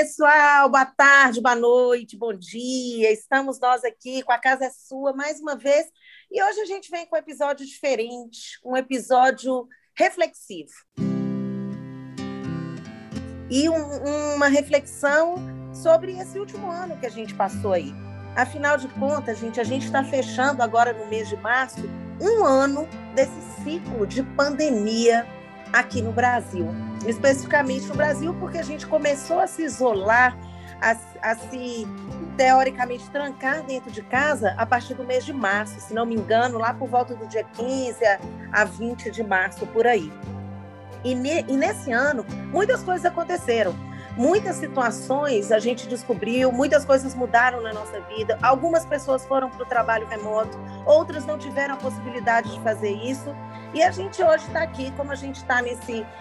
pessoal, boa tarde, boa noite, bom dia. Estamos nós aqui com a Casa é Sua mais uma vez e hoje a gente vem com um episódio diferente, um episódio reflexivo. E um, uma reflexão sobre esse último ano que a gente passou aí. Afinal de contas, gente, a gente está fechando agora no mês de março um ano desse ciclo de pandemia aqui no Brasil. Especificamente no Brasil, porque a gente começou a se isolar, a, a, se teoricamente trancar dentro de casa a partir do mês de março, se não me engano, lá por volta do dia 15 a, a 20 de março, por aí. E, ne, e nesse ano, muitas coisas aconteceram. Muitas situações a gente descobriu, muitas coisas mudaram na nossa vida. Algumas pessoas foram para o trabalho remoto, outras não tiveram a possibilidade de fazer isso. E a gente hoje está aqui, como a gente está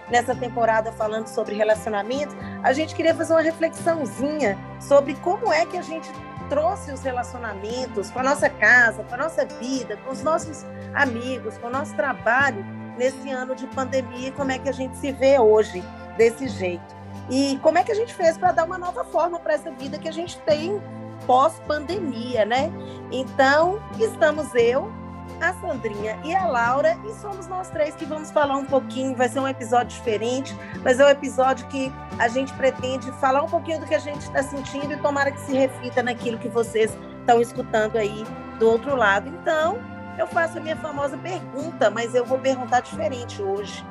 nessa temporada falando sobre relacionamento, a gente queria fazer uma reflexãozinha sobre como é que a gente trouxe os relacionamentos com a nossa casa, com a nossa vida, com os nossos amigos, com o nosso trabalho nesse ano de pandemia e como é que a gente se vê hoje desse jeito. E como é que a gente fez para dar uma nova forma para essa vida que a gente tem pós-pandemia, né? Então, estamos eu, a Sandrinha e a Laura, e somos nós três que vamos falar um pouquinho. Vai ser um episódio diferente, mas é um episódio que a gente pretende falar um pouquinho do que a gente está sentindo e tomara que se reflita naquilo que vocês estão escutando aí do outro lado. Então, eu faço a minha famosa pergunta, mas eu vou perguntar diferente hoje.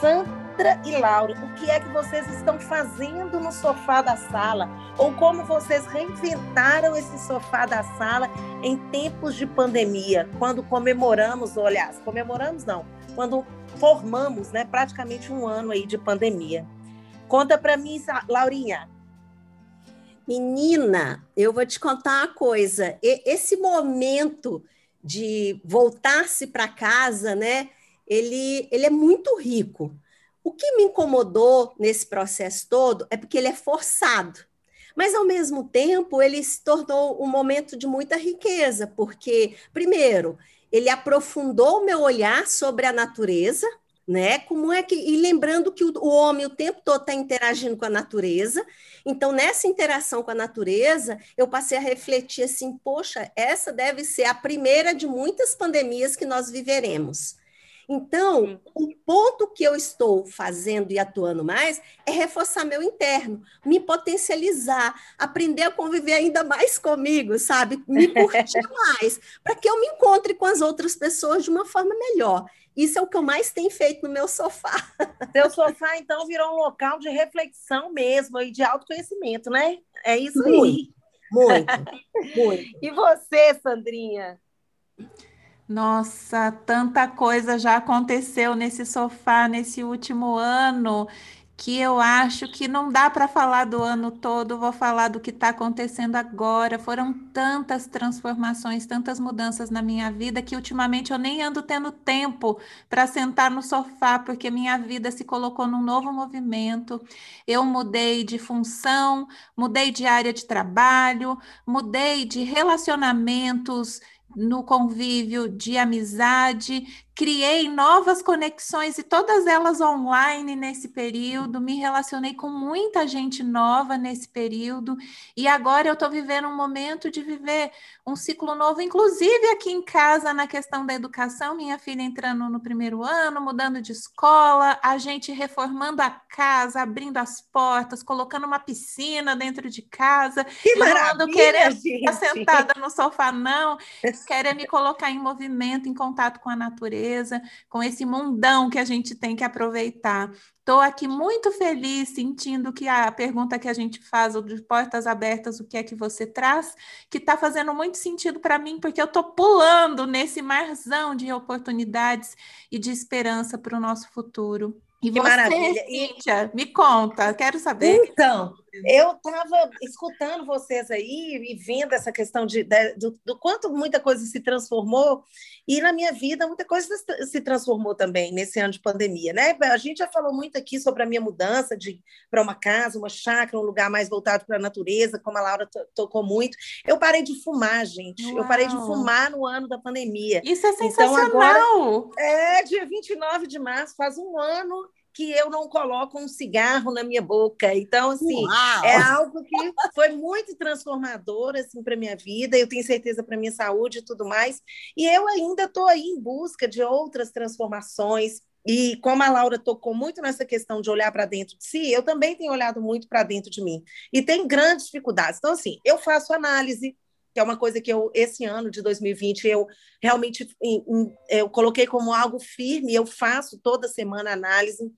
Sandra e Laura, o que é que vocês estão fazendo no sofá da sala? Ou como vocês reinventaram esse sofá da sala em tempos de pandemia, quando comemoramos, aliás, comemoramos não, quando formamos, né, praticamente um ano aí de pandemia. Conta para mim, Laurinha. Menina, eu vou te contar uma coisa. Esse momento de voltar-se para casa, né? Ele, ele é muito rico. O que me incomodou nesse processo todo é porque ele é forçado. Mas, ao mesmo tempo, ele se tornou um momento de muita riqueza, porque, primeiro, ele aprofundou o meu olhar sobre a natureza, né? Como é que e lembrando que o, o homem o tempo todo está interagindo com a natureza, então nessa interação com a natureza eu passei a refletir assim, poxa, essa deve ser a primeira de muitas pandemias que nós viveremos. Então, o ponto que eu estou fazendo e atuando mais é reforçar meu interno, me potencializar, aprender a conviver ainda mais comigo, sabe? Me curtir mais, para que eu me encontre com as outras pessoas de uma forma melhor. Isso é o que eu mais tenho feito no meu sofá. Seu sofá, então, virou um local de reflexão mesmo e de autoconhecimento, né? É isso muito, aí. Muito, muito. E você, Sandrinha? Nossa, tanta coisa já aconteceu nesse sofá nesse último ano que eu acho que não dá para falar do ano todo, vou falar do que está acontecendo agora. Foram tantas transformações, tantas mudanças na minha vida que ultimamente eu nem ando tendo tempo para sentar no sofá, porque minha vida se colocou num novo movimento. Eu mudei de função, mudei de área de trabalho, mudei de relacionamentos no convívio de amizade, criei novas conexões e todas elas online nesse período, me relacionei com muita gente nova nesse período e agora eu estou vivendo um momento de viver um ciclo novo, inclusive aqui em casa na questão da educação, minha filha entrando no primeiro ano, mudando de escola, a gente reformando a casa, abrindo as portas, colocando uma piscina dentro de casa. Que maravilha, não querendo ficar sentada no sofá, não, querendo me colocar em movimento, em contato com a natureza, com esse mundão que a gente tem que aproveitar. Estou aqui muito feliz, sentindo que a pergunta que a gente faz, o de portas abertas, o que é que você traz, que está fazendo muito sentido para mim, porque eu estou pulando nesse marzão de oportunidades e de esperança para o nosso futuro. E que você, maravilha. Cíntia, me conta, quero saber. Então, eu estava escutando vocês aí e vendo essa questão de, de do, do, quanto muita coisa se transformou, e na minha vida muita coisa se transformou também nesse ano de pandemia, né? A gente já falou muito aqui sobre a minha mudança de para uma casa, uma chácara, um lugar mais voltado para a natureza, como a Laura tocou muito. Eu parei de fumar, gente. Uau. Eu parei de fumar no ano da pandemia. Isso é sensacional! Então, agora, é dia 29 de março, faz um ano que eu não coloco um cigarro na minha boca. Então, assim, Uau! é algo que foi muito transformador assim, para a minha vida, eu tenho certeza para a minha saúde e tudo mais. E eu ainda estou aí em busca de outras transformações. E como a Laura tocou muito nessa questão de olhar para dentro de si, eu também tenho olhado muito para dentro de mim. E tem grandes dificuldades. Então, assim, eu faço análise, que é uma coisa que eu, esse ano de 2020, eu realmente eu coloquei como algo firme, eu faço toda semana análise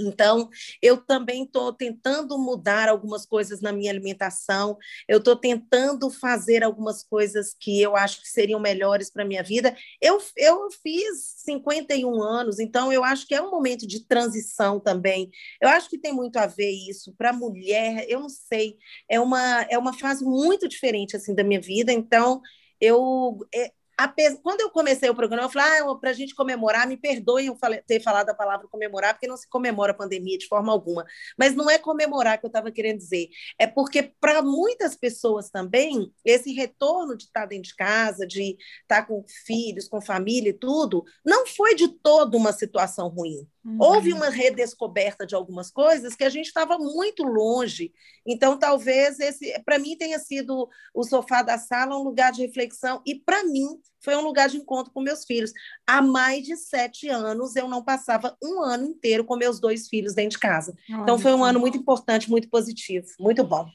então, eu também estou tentando mudar algumas coisas na minha alimentação, eu estou tentando fazer algumas coisas que eu acho que seriam melhores para a minha vida. Eu, eu fiz 51 anos, então eu acho que é um momento de transição também. Eu acho que tem muito a ver isso. Para a mulher, eu não sei, é uma, é uma fase muito diferente assim da minha vida, então eu. Quando eu comecei o programa, eu falei, ah, para a gente comemorar, me perdoem eu ter falado a palavra comemorar, porque não se comemora a pandemia de forma alguma. Mas não é comemorar que eu estava querendo dizer. É porque, para muitas pessoas também, esse retorno de estar dentro de casa, de estar com filhos, com família e tudo, não foi de todo uma situação ruim. Uhum. Houve uma redescoberta de algumas coisas que a gente estava muito longe. Então, talvez esse, para mim, tenha sido o sofá da sala um lugar de reflexão e para mim foi um lugar de encontro com meus filhos. Há mais de sete anos eu não passava um ano inteiro com meus dois filhos dentro de casa. então, foi um ano muito importante, muito positivo, muito bom.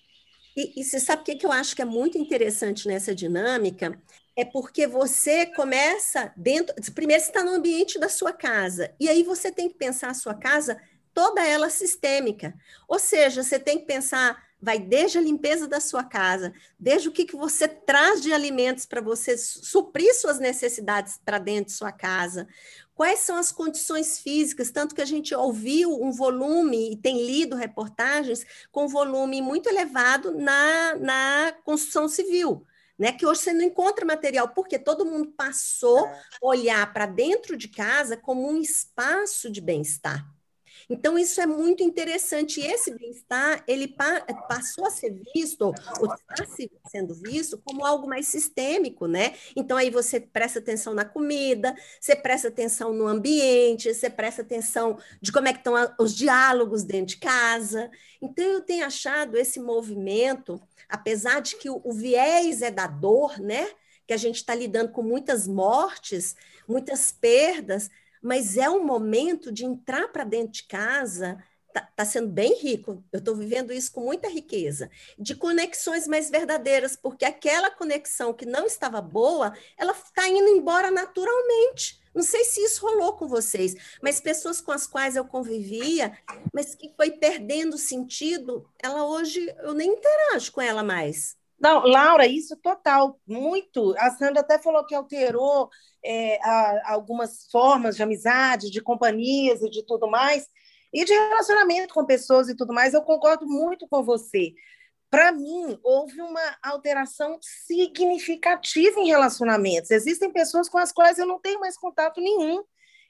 E, e você sabe o que, que eu acho que é muito interessante nessa dinâmica? É porque você começa dentro. Primeiro, você está no ambiente da sua casa, e aí você tem que pensar a sua casa toda ela sistêmica. Ou seja, você tem que pensar, vai desde a limpeza da sua casa, desde o que, que você traz de alimentos para você suprir suas necessidades para dentro de sua casa. Quais são as condições físicas? Tanto que a gente ouviu um volume e tem lido reportagens com volume muito elevado na, na construção civil né? Que hoje você não encontra material, porque todo mundo passou a olhar para dentro de casa como um espaço de bem-estar. Então, isso é muito interessante. E esse bem-estar, ele pa passou a ser visto, ou está sendo visto, como algo mais sistêmico, né? Então, aí você presta atenção na comida, você presta atenção no ambiente, você presta atenção de como é que estão os diálogos dentro de casa. Então, eu tenho achado esse movimento apesar de que o, o viés é da dor, né? Que a gente está lidando com muitas mortes, muitas perdas, mas é um momento de entrar para dentro de casa está tá sendo bem rico. Eu estou vivendo isso com muita riqueza, de conexões mais verdadeiras, porque aquela conexão que não estava boa, ela está indo embora naturalmente. Não sei se isso rolou com vocês, mas pessoas com as quais eu convivia, mas que foi perdendo sentido, ela hoje eu nem interajo com ela mais. Não, Laura, isso total, muito. A Sandra até falou que alterou é, a, algumas formas de amizade, de companhias e de tudo mais, e de relacionamento com pessoas e tudo mais. Eu concordo muito com você para mim, houve uma alteração significativa em relacionamentos. Existem pessoas com as quais eu não tenho mais contato nenhum.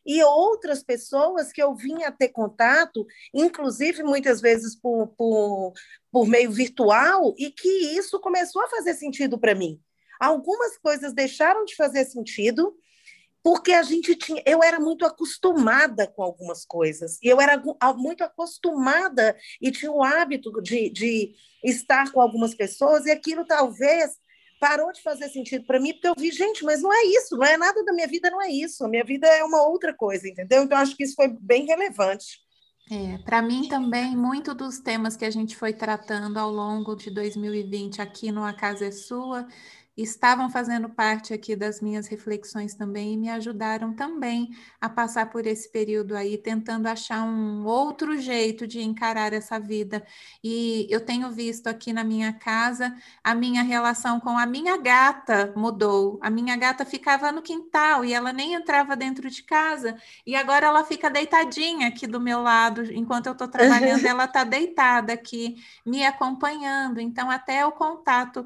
E outras pessoas que eu vinha ter contato, inclusive muitas vezes por, por, por meio virtual, e que isso começou a fazer sentido para mim. Algumas coisas deixaram de fazer sentido, porque a gente tinha, eu era muito acostumada com algumas coisas, e eu era muito acostumada e tinha o hábito de, de estar com algumas pessoas, e aquilo talvez parou de fazer sentido para mim, porque eu vi, gente, mas não é isso, não é nada da minha vida, não é isso, a minha vida é uma outra coisa, entendeu? Então, acho que isso foi bem relevante. É, para mim também, muito dos temas que a gente foi tratando ao longo de 2020 aqui no A Casa é Sua, estavam fazendo parte aqui das minhas reflexões também e me ajudaram também a passar por esse período aí, tentando achar um outro jeito de encarar essa vida. E eu tenho visto aqui na minha casa a minha relação com a minha gata mudou. A minha gata ficava no quintal e ela nem entrava dentro de casa, e agora ela fica deitadinha aqui do meu lado, enquanto eu estou trabalhando, ela está deitada aqui, me acompanhando. Então, até o contato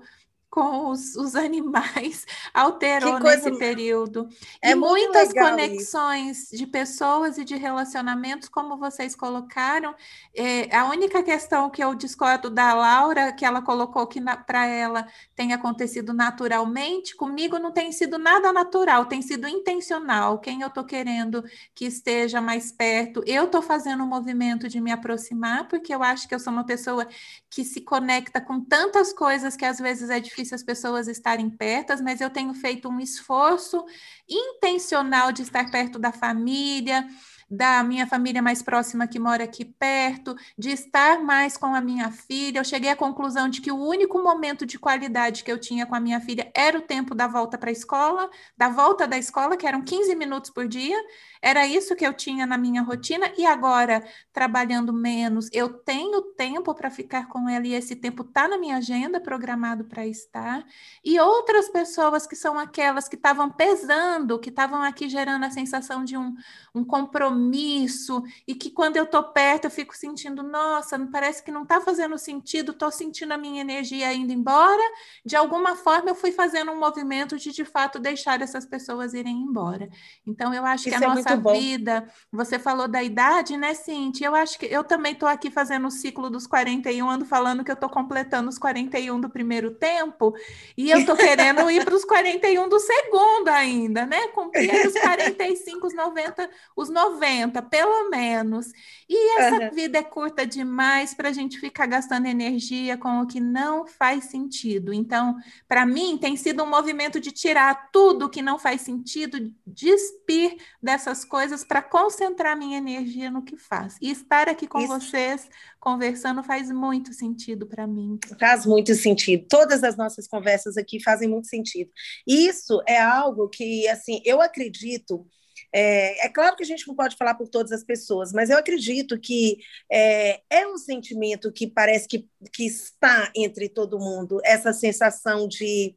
com os, os animais alterou nesse período. É e muitas conexões isso. de pessoas e de relacionamentos, como vocês colocaram. É, a única questão que eu discordo da Laura, que ela colocou que para ela tem acontecido naturalmente, comigo não tem sido nada natural, tem sido intencional. Quem eu estou querendo que esteja mais perto, eu estou fazendo o um movimento de me aproximar, porque eu acho que eu sou uma pessoa que se conecta com tantas coisas que às vezes é difícil as pessoas estarem perto, mas eu tenho feito um esforço intencional de estar perto da família, da minha família mais próxima que mora aqui perto, de estar mais com a minha filha. Eu cheguei à conclusão de que o único momento de qualidade que eu tinha com a minha filha era o tempo da volta para a escola, da volta da escola, que eram 15 minutos por dia, era isso que eu tinha na minha rotina e agora, trabalhando menos, eu tenho tempo para ficar com ela e esse tempo está na minha agenda programado para estar. E outras pessoas que são aquelas que estavam pesando, que estavam aqui gerando a sensação de um, um compromisso e que quando eu estou perto eu fico sentindo, nossa, parece que não está fazendo sentido, estou sentindo a minha energia indo embora. De alguma forma eu fui fazendo um movimento de de fato deixar essas pessoas irem embora. Então eu acho Isso que a é nossa nossa vida. Você falou da idade, né, Cintia? Eu acho que eu também estou aqui fazendo o ciclo dos 41, ando falando que eu estou completando os 41 do primeiro tempo, e eu estou querendo ir para os 41 do segundo ainda, né? Cumprir os 45, os 90, os 90, pelo menos. E essa uhum. vida é curta demais para a gente ficar gastando energia com o que não faz sentido. Então, para mim, tem sido um movimento de tirar tudo que não faz sentido, despir dessas outras coisas para concentrar minha energia no que faz. E estar aqui com Isso. vocês conversando faz muito sentido para mim. Faz muito sentido. Todas as nossas conversas aqui fazem muito sentido. Isso é algo que, assim, eu acredito. É, é, claro que a gente não pode falar por todas as pessoas, mas eu acredito que é, é um sentimento que parece que, que está entre todo mundo, essa sensação de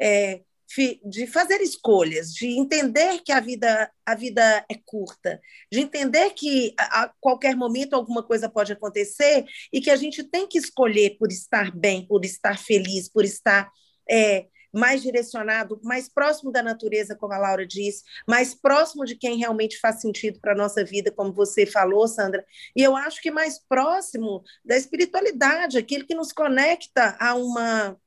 é, de fazer escolhas, de entender que a vida, a vida é curta, de entender que a, qualquer momento alguma coisa pode acontecer e que a gente tem que escolher por estar bem, por estar feliz, por estar é, mais direcionado, mais próximo da natureza, como a Laura disse, mais próximo de quem realmente faz sentido para a nossa vida, como você falou, Sandra. E eu acho que mais próximo da espiritualidade, aquilo que nos conecta a uma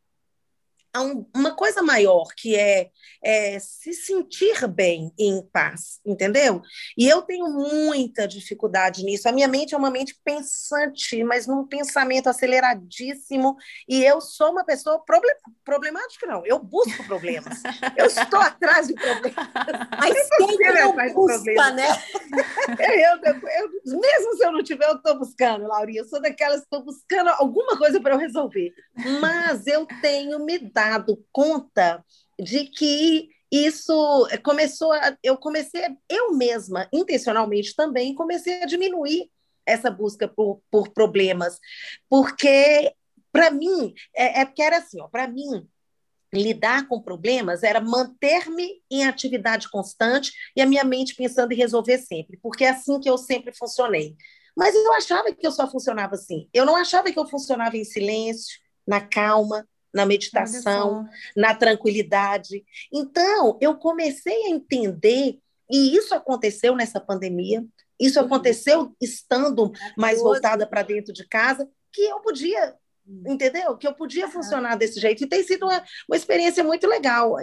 a um, uma coisa maior, que é, é, se sentir bem e em paz, entendeu? E eu tenho muita dificuldade nisso. A minha mente é uma mente pensante, mas num pensamento aceleradíssimo, e eu sou uma pessoa problem, problemática, não. Eu busco problemas. eu estou atrás de problemas. Mas quem não busca, né? eu, eu, mesmo se eu não tiver, eu estou buscando, Laurinha. Eu sou daquelas que estou buscando alguma coisa para eu resolver. Mas eu tenho me dado dado conta de que isso começou a, eu comecei eu mesma intencionalmente também comecei a diminuir essa busca por, por problemas. Porque para mim é, é, porque era assim para mim lidar com problemas era manter-me em atividade constante e a minha mente pensando em resolver sempre porque é assim que eu sempre funcionei. Mas eu achava que eu só funcionava assim. Eu não achava que eu funcionava em silêncio na calma na meditação, na tranquilidade. Então, eu comecei a entender, e isso aconteceu nessa pandemia, isso uhum. aconteceu estando mais voltada para dentro de casa, que eu podia, hum. entendeu? Que eu podia funcionar desse jeito. E tem sido uma, uma experiência muito legal,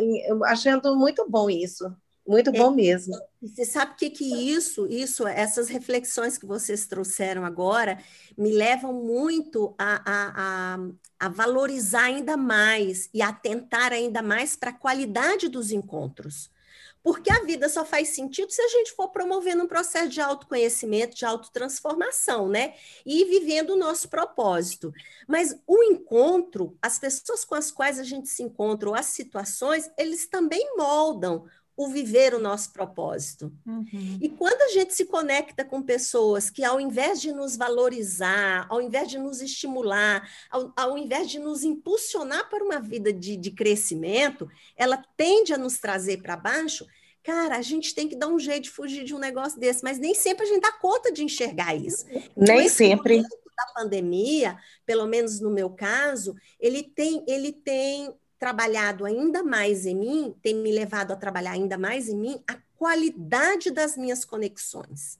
achando muito bom isso. Muito bom é, mesmo. Você sabe o que, que isso, isso, essas reflexões que vocês trouxeram agora, me levam muito a, a, a, a valorizar ainda mais e atentar ainda mais para a qualidade dos encontros. Porque a vida só faz sentido se a gente for promovendo um processo de autoconhecimento, de autotransformação, né? E vivendo o nosso propósito. Mas o encontro, as pessoas com as quais a gente se encontra, ou as situações, eles também moldam o viver o nosso propósito. Uhum. E quando a gente se conecta com pessoas que, ao invés de nos valorizar, ao invés de nos estimular, ao, ao invés de nos impulsionar para uma vida de, de crescimento, ela tende a nos trazer para baixo. Cara, a gente tem que dar um jeito de fugir de um negócio desse, mas nem sempre a gente dá conta de enxergar isso. Nem sempre. Da pandemia, pelo menos no meu caso, ele tem, ele tem trabalhado ainda mais em mim, tem me levado a trabalhar ainda mais em mim a qualidade das minhas conexões.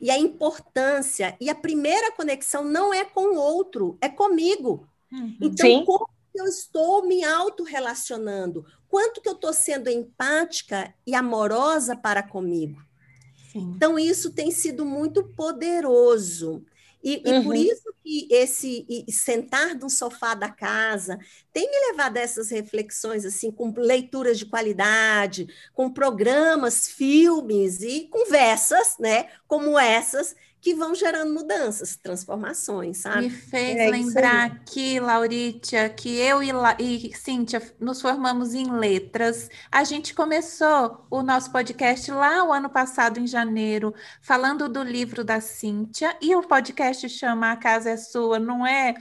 E a importância, e a primeira conexão não é com o outro, é comigo. Uhum. Então, Sim. como eu estou me autorrelacionando? Quanto que eu estou sendo empática e amorosa para comigo? Sim. Então, isso tem sido muito poderoso. E, uhum. e, por uhum. isso que esse sentar no sofá da casa tem me levado a essas reflexões, assim, com leituras de qualidade, com programas, filmes e conversas, né, como essas, que vão gerando mudanças, transformações, sabe? Me fez é lembrar aqui, Lauritia, que eu e, La... e Cíntia nos formamos em letras. A gente começou o nosso podcast lá o ano passado, em janeiro, falando do livro da Cíntia, e o podcast chama A Casa é Sua, não é?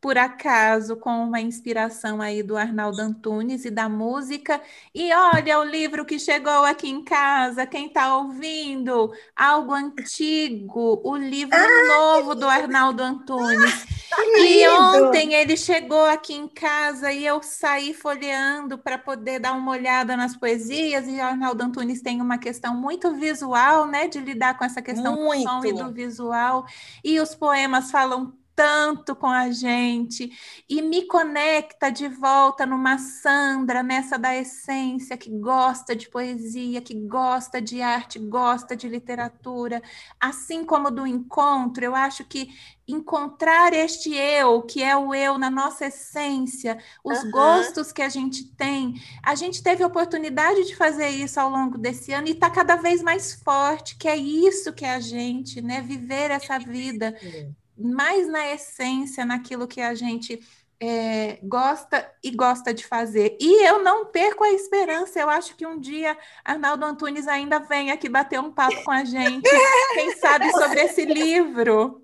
Por acaso, com uma inspiração aí do Arnaldo Antunes e da música. E olha o livro que chegou aqui em casa, quem está ouvindo? Algo antigo, o livro Ai, novo do Arnaldo Antunes. E ontem ele chegou aqui em casa e eu saí folheando para poder dar uma olhada nas poesias. E o Arnaldo Antunes tem uma questão muito visual, né, de lidar com essa questão muito. do som e do visual. E os poemas falam tanto com a gente e me conecta de volta numa Sandra, nessa da essência, que gosta de poesia, que gosta de arte, gosta de literatura. Assim como do encontro, eu acho que encontrar este eu, que é o eu na nossa essência, os uhum. gostos que a gente tem. A gente teve a oportunidade de fazer isso ao longo desse ano e está cada vez mais forte, que é isso que é a gente, né? Viver essa vida mais na essência, naquilo que a gente é, gosta e gosta de fazer. E eu não perco a esperança. Eu acho que um dia Arnaldo Antunes ainda vem aqui bater um papo com a gente, quem sabe sobre esse livro.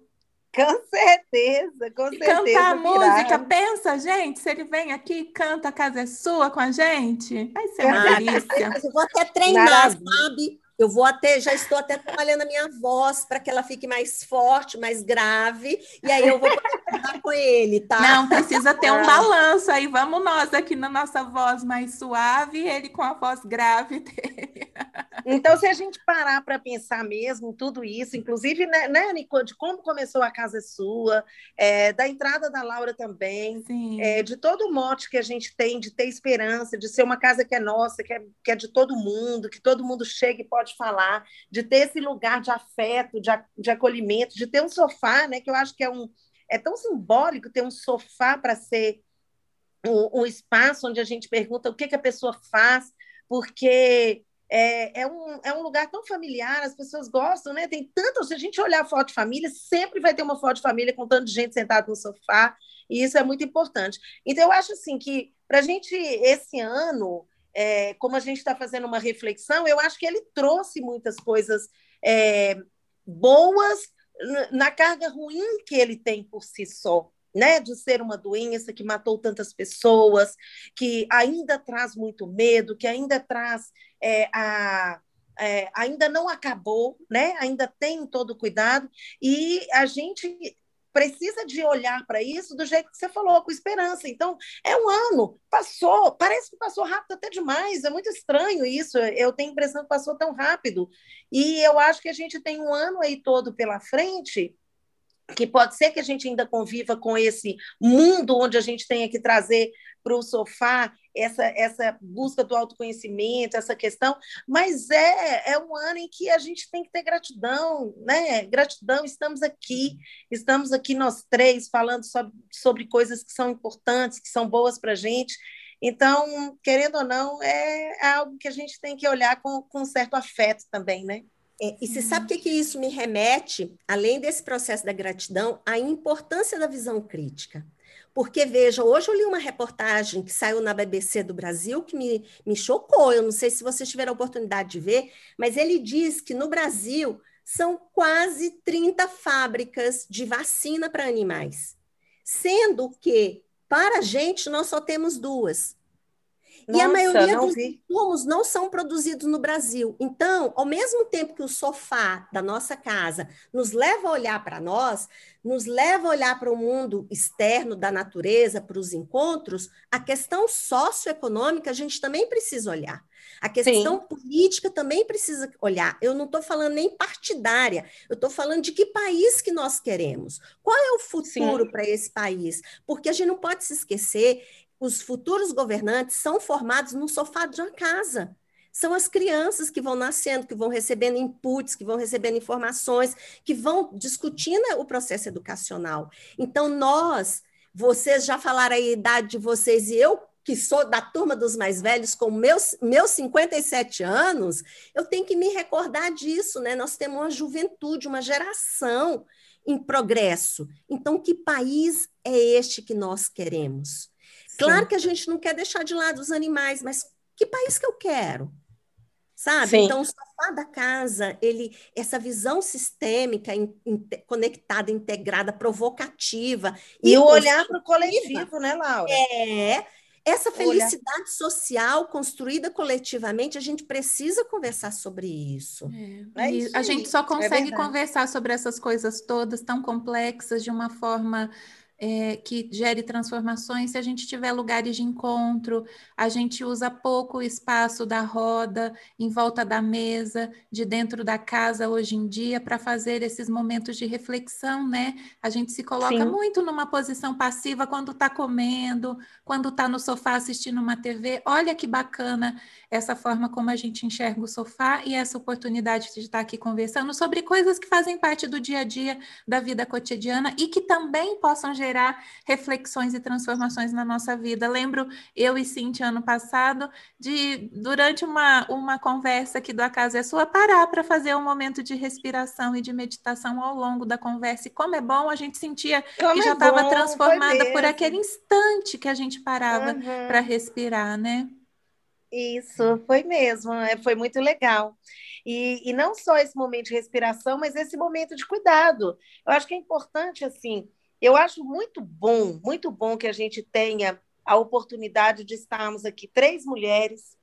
Com certeza, com certeza. Cantar a música, pensa, gente, se ele vem aqui e canta A Casa é Sua com a gente, vai ser uma delícia. Eu vou até treinar, Maravilha. sabe? Eu vou até, já estou até trabalhando a minha voz para que ela fique mais forte, mais grave, e aí eu vou conversar com ele, tá? Não, precisa ter um balanço aí. Vamos nós aqui na nossa voz mais suave, ele com a voz grave dele. Então, se a gente parar para pensar mesmo tudo isso, inclusive, né, né Nico, de como começou a Casa Sua, é, da entrada da Laura também, é, de todo o mote que a gente tem de ter esperança, de ser uma casa que é nossa, que é, que é de todo mundo, que todo mundo chega e pode pode falar, de ter esse lugar de afeto, de, de acolhimento, de ter um sofá, né? Que eu acho que é um é tão simbólico ter um sofá para ser um, um, espaço onde a gente pergunta o que, que a pessoa faz, porque é, é, um, é um lugar tão familiar, as pessoas gostam, né? Tem tanto, se a gente olhar a foto de família, sempre vai ter uma foto de família com tanto de gente sentada no sofá, e isso é muito importante. Então, eu acho assim que para a gente, esse ano, é, como a gente está fazendo uma reflexão, eu acho que ele trouxe muitas coisas é, boas na carga ruim que ele tem por si só. Né, de ser uma doença que matou tantas pessoas, que ainda traz muito medo, que ainda traz é, a, é, ainda não acabou, né? ainda tem todo o cuidado, e a gente precisa de olhar para isso do jeito que você falou, com esperança. Então, é um ano, passou, parece que passou rápido até demais, é muito estranho isso. Eu tenho a impressão que passou tão rápido. E eu acho que a gente tem um ano aí todo pela frente que pode ser que a gente ainda conviva com esse mundo onde a gente tenha que trazer para o sofá essa, essa busca do autoconhecimento, essa questão, mas é, é um ano em que a gente tem que ter gratidão, né? Gratidão, estamos aqui, estamos aqui nós três falando sobre, sobre coisas que são importantes, que são boas para a gente. Então, querendo ou não, é, é algo que a gente tem que olhar com, com certo afeto também, né? É, e você sabe o que, que isso me remete, além desse processo da gratidão, à importância da visão crítica. Porque, veja, hoje eu li uma reportagem que saiu na BBC do Brasil que me, me chocou. Eu não sei se vocês tiveram a oportunidade de ver, mas ele diz que no Brasil são quase 30 fábricas de vacina para animais, sendo que, para a gente, nós só temos duas. Nossa, e a maioria dos vi. insumos não são produzidos no Brasil. Então, ao mesmo tempo que o sofá da nossa casa nos leva a olhar para nós, nos leva a olhar para o mundo externo da natureza, para os encontros, a questão socioeconômica a gente também precisa olhar. A questão Sim. política também precisa olhar. Eu não estou falando nem partidária, eu estou falando de que país que nós queremos. Qual é o futuro para esse país? Porque a gente não pode se esquecer os futuros governantes são formados no sofá de uma casa. São as crianças que vão nascendo, que vão recebendo inputs, que vão recebendo informações, que vão discutindo o processo educacional. Então, nós, vocês já falaram a idade de vocês, e eu, que sou da turma dos mais velhos, com meus, meus 57 anos, eu tenho que me recordar disso, né? Nós temos uma juventude, uma geração em progresso. Então, que país é este que nós queremos? Claro Sim. que a gente não quer deixar de lado os animais, mas que país que eu quero? Sabe? Sim. Então, o sofá da casa, ele, essa visão sistêmica, in, in, conectada, integrada, provocativa. E, e o olhar para o coletivo, né, Laura? É. Essa felicidade olhar... social construída coletivamente, a gente precisa conversar sobre isso. É. É isso a gente só é consegue é conversar sobre essas coisas todas tão complexas de uma forma é, que gere transformações se a gente tiver lugares de encontro, a gente usa pouco o espaço da roda, em volta da mesa, de dentro da casa hoje em dia, para fazer esses momentos de reflexão, né? A gente se coloca Sim. muito numa posição passiva quando está comendo, quando está no sofá assistindo uma TV. Olha que bacana essa forma como a gente enxerga o sofá e essa oportunidade de estar aqui conversando sobre coisas que fazem parte do dia a dia da vida cotidiana e que também possam gerar reflexões e transformações na nossa vida. Lembro eu e Cintia ano passado de durante uma, uma conversa aqui do Acaso é Sua parar para fazer um momento de respiração e de meditação ao longo da conversa. E como é bom, a gente sentia como que já estava é transformada por aquele instante que a gente parava uhum. para respirar, né? Isso, foi mesmo, é, foi muito legal. E, e não só esse momento de respiração, mas esse momento de cuidado. Eu acho que é importante, assim, eu acho muito bom, muito bom que a gente tenha a oportunidade de estarmos aqui três mulheres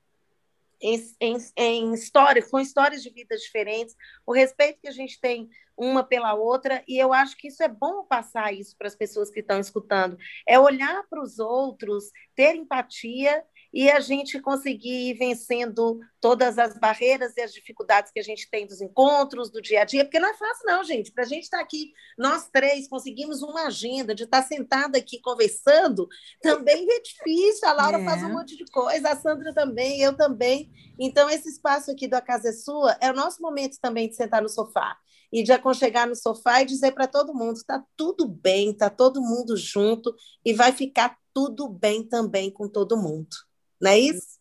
em, em, em histórias, com histórias de vidas diferentes, o respeito que a gente tem uma pela outra, e eu acho que isso é bom passar isso para as pessoas que estão escutando, é olhar para os outros, ter empatia e a gente conseguir ir vencendo todas as barreiras e as dificuldades que a gente tem dos encontros, do dia a dia, porque não é fácil, não, gente. Para a gente estar tá aqui, nós três conseguimos uma agenda de estar tá sentada aqui conversando, também é difícil. A Laura é. faz um monte de coisa, a Sandra também, eu também. Então, esse espaço aqui do A Casa é Sua é o nosso momento também de sentar no sofá e de aconchegar no sofá e dizer para todo mundo: está tudo bem, está todo mundo junto e vai ficar tudo bem também com todo mundo. Não é isso?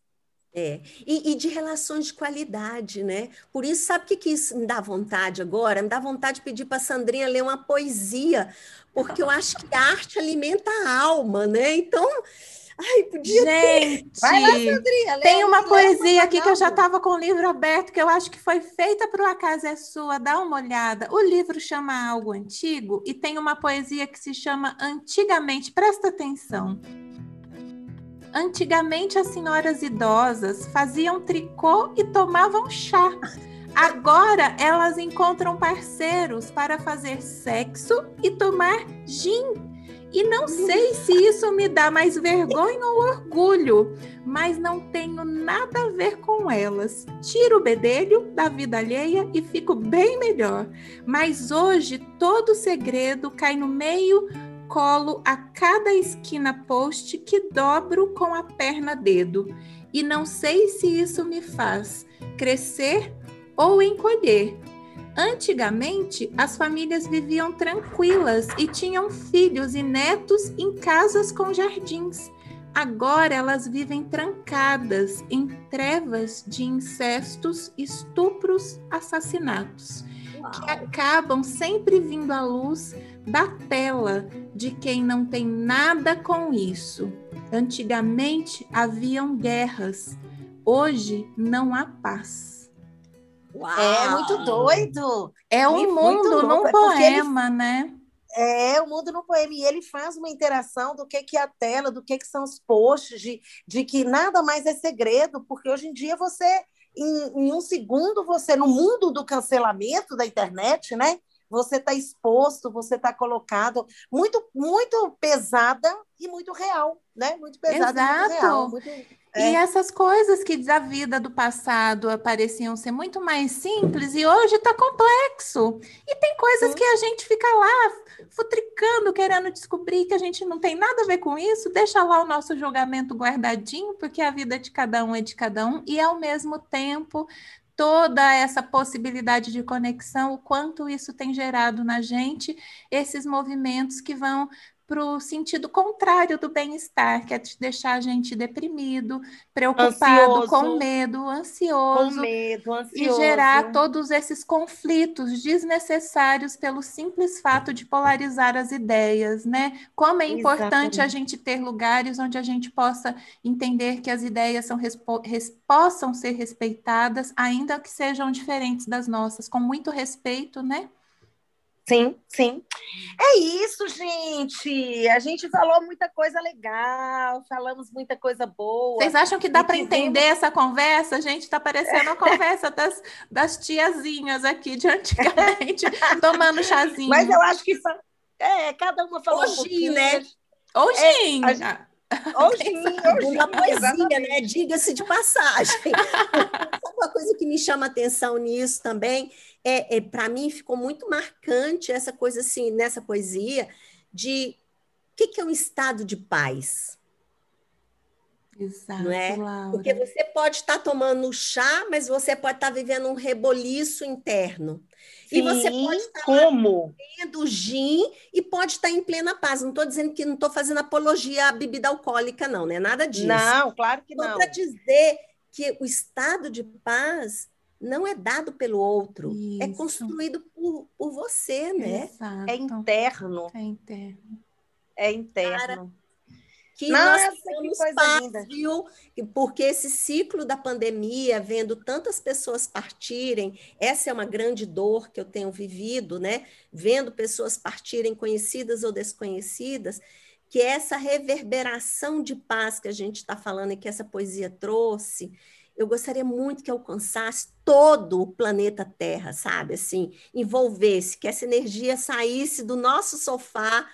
É, e, e, de relações de qualidade, né? Por isso, sabe o que, que isso me dá vontade agora? Me dá vontade de pedir para a Sandrinha ler uma poesia, porque eu acho que a arte alimenta a alma, né? Então, ai, podia Gente, ter. Vai lá, Sandrinha, tem uma poesia aqui que eu já estava com o livro aberto, que eu acho que foi feita para o Acaso é Sua, dá uma olhada. O livro chama Algo Antigo e tem uma poesia que se chama Antigamente, presta atenção. Antigamente as senhoras idosas faziam tricô e tomavam chá. Agora elas encontram parceiros para fazer sexo e tomar gin. E não sei se isso me dá mais vergonha ou orgulho, mas não tenho nada a ver com elas. Tiro o bedelho da vida alheia e fico bem melhor. Mas hoje todo segredo cai no meio colo a cada esquina post que dobro com a perna dedo, e não sei se isso me faz crescer ou encolher. Antigamente, as famílias viviam tranquilas e tinham filhos e netos em casas com jardins. Agora elas vivem trancadas em trevas de incestos, estupros, assassinatos que acabam sempre vindo à luz da tela de quem não tem nada com isso. Antigamente haviam guerras, hoje não há paz. Uau. É muito doido. É um mundo num poema, ele... né? É, o mundo no poema. E ele faz uma interação do que, que é a tela, do que, que são os posts, de, de que nada mais é segredo, porque hoje em dia você, em, em um segundo, você, no mundo do cancelamento da internet, né? Você está exposto, você está colocado muito, muito pesada e muito real, né? Muito pesada Exato. e muito real. Muito é. E essas coisas que da vida do passado pareciam ser muito mais simples e hoje está complexo. E tem coisas Sim. que a gente fica lá futricando, querendo descobrir que a gente não tem nada a ver com isso, deixa lá o nosso julgamento guardadinho, porque a vida de cada um é de cada um, e ao mesmo tempo toda essa possibilidade de conexão, o quanto isso tem gerado na gente, esses movimentos que vão para o sentido contrário do bem-estar, que é te deixar a gente deprimido, preocupado, ansioso, com medo, ansioso, com medo, ansioso. E gerar todos esses conflitos desnecessários pelo simples fato de polarizar as ideias, né? Como é importante Exatamente. a gente ter lugares onde a gente possa entender que as ideias são possam ser respeitadas, ainda que sejam diferentes das nossas, com muito respeito, né? Sim, sim. É isso, gente. A gente falou muita coisa legal, falamos muita coisa boa. Vocês acham que dá para entender essa conversa? Gente, está parecendo a conversa das, das tiazinhas aqui de antigamente, tomando chazinho. Mas eu acho que é, cada uma falou Hoje, um né? Hoje. É, Hoje, hoje. Uma poesia, né? Diga-se de passagem. Sabe uma coisa que me chama atenção nisso também? É, é para mim ficou muito marcante essa coisa assim, nessa poesia, de o que, que é um estado de paz? Exato, não é? Laura. Porque você pode estar tomando chá, mas você pode estar vivendo um reboliço interno. Sim, e você pode estar como? bebendo gin e pode estar em plena paz. Não estou dizendo que não estou fazendo apologia à bebida alcoólica, não, não é nada disso. Não, claro que Só não. para dizer que o estado de paz não é dado pelo outro, é Isso. é construído por, por você, né? Exato. É interno. É interno. É interno. Cara, que Nossa, nós temos fácil, porque esse ciclo da pandemia, vendo tantas pessoas partirem, essa é uma grande dor que eu tenho vivido, né? Vendo pessoas partirem conhecidas ou desconhecidas, que essa reverberação de paz que a gente está falando e que essa poesia trouxe, eu gostaria muito que alcançasse todo o planeta Terra, sabe? Assim, envolvesse, que essa energia saísse do nosso sofá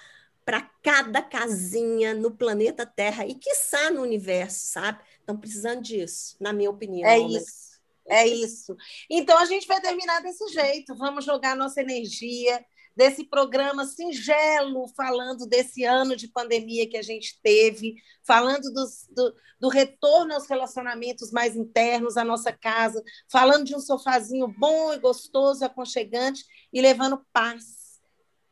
para cada casinha no planeta Terra e, quiçá, no universo, sabe? Estão precisando disso, na minha opinião. É né? isso. É isso. Então, a gente vai terminar desse jeito. Vamos jogar nossa energia desse programa singelo, falando desse ano de pandemia que a gente teve, falando dos, do, do retorno aos relacionamentos mais internos à nossa casa, falando de um sofazinho bom e gostoso, aconchegante e levando paz.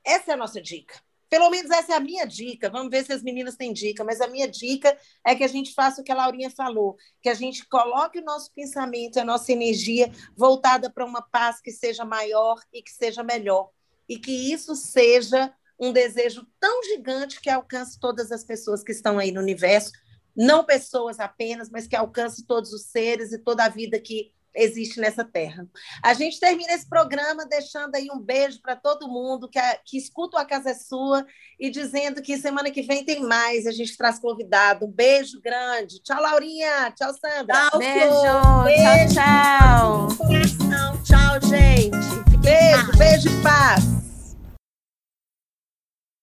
Essa é a nossa dica. Pelo menos essa é a minha dica. Vamos ver se as meninas têm dica. Mas a minha dica é que a gente faça o que a Laurinha falou, que a gente coloque o nosso pensamento, a nossa energia voltada para uma paz que seja maior e que seja melhor. E que isso seja um desejo tão gigante que alcance todas as pessoas que estão aí no universo, não pessoas apenas, mas que alcance todos os seres e toda a vida que existe nessa terra. A gente termina esse programa deixando aí um beijo para todo mundo que, a, que escuta a Casa é Sua e dizendo que semana que vem tem mais, a gente traz convidado. Um beijo grande. Tchau, Laurinha. Tchau, Sandra. Tchau, beijo. beijo. Tchau, tchau. Tchau, gente. Fiquem beijo, beijo e paz.